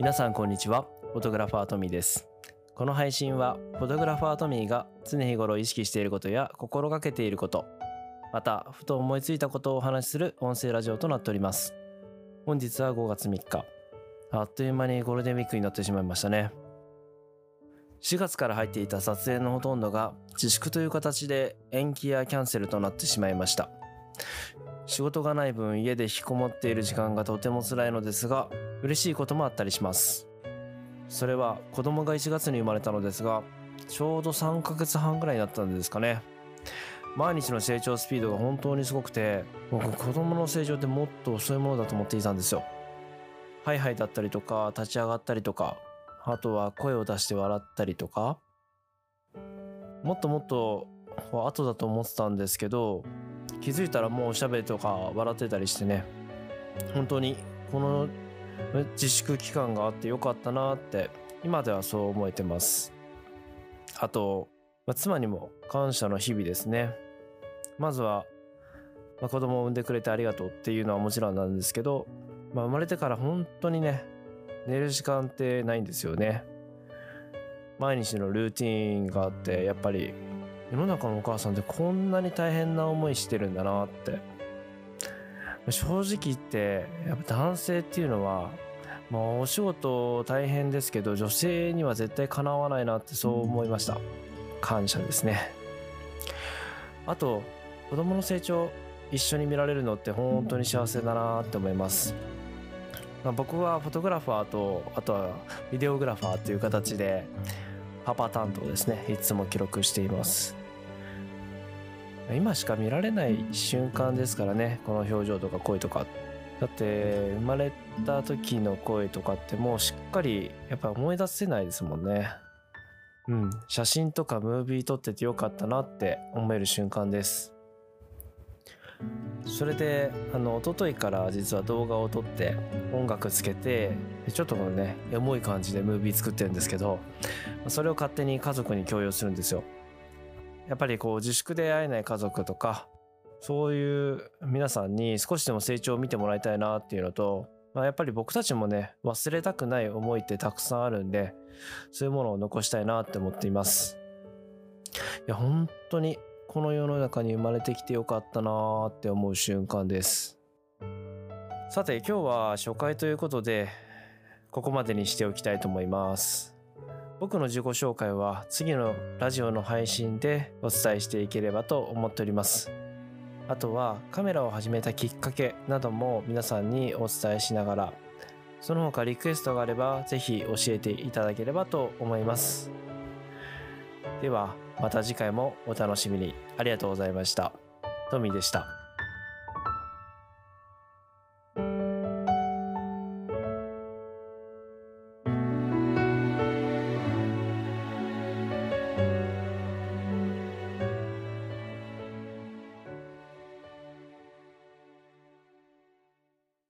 皆さんこんにちは。フォトグラファートミーです。この配信はフォトグラファートミーが常日頃意識していることや心がけていることまたふと思いついたことをお話しする音声ラジオとなっております。本日は5月3日。あっという間にゴールデンウィークになってしまいましたね。4月から入っていた撮影のほとんどが自粛という形で延期やキャンセルとなってしまいました。仕事がない分家で引きこもっている時間がとても辛いのですが嬉しいこともあったりします。それは子供が1月に生まれたのですがちょうど3ヶ月半ぐらいになったんですかね。毎日の成長スピードが本当にすごくて僕子供の成長ってもっと遅いものだと思っていたんですよ。ハイハイだったりとか立ち上がったりとかあとは声を出して笑ったりとかもっともっと後だと思ってたんですけど気づいたらもうおしゃべりとか笑ってたりしてね。本当にこの自粛期間があってよかったなって今ではそう思えてます。あと、ま、妻にも感謝の日々ですね。まずは、まあ、子供を産んでくれてありがとうっていうのはもちろんなんですけど、まあ、生まれてから本当にね寝る時間ってないんですよね。毎日のルーティンがあってやっぱり世の中のお母さんってこんなに大変な思いしてるんだなって。正直言ってやっぱ男性っていうのはまあお仕事大変ですけど女性には絶対かなわないなってそう思いました。感謝ですね。あと子供の成長一緒に見られるのって本当に幸せだなって思います。まあ、僕はフォトグラファーとあとはビデオグラファーという形でパパ担当ですね。いつも記録しています。今しか見られない瞬間ですからね。この表情とか声とか。だって生まれた時の声とかってもうしっかりやっぱ思い出せないですもんね。うん。写真とかムービー撮っててよかったなって思える瞬間です。それであの一昨日から実は動画を撮って音楽つけてちょっとねエモい感じでムービー作ってるんですけどそれを勝手に家族に共有するんですよ。やっぱりこう自粛で会えない家族とかそういう皆さんに少しでも成長を見てもらいたいなっていうのと、まあ、やっぱり僕たちもね忘れたくない思いってたくさんあるんでそういうものを残したいなって思っています。いや本当にこの世の中に生まれてきてよかったなーって思う瞬間です。さて今日は初回ということでここまでにしておきたいと思います。僕の自己紹介は次のラジオの配信でお伝えしていければと思っております。あとはカメラを始めたきっかけなども皆さんにお伝えしながらその他リクエストがあればぜひ教えていただければと思います。ではまた次回もお楽しみに。ありがとうございました。トミーでした。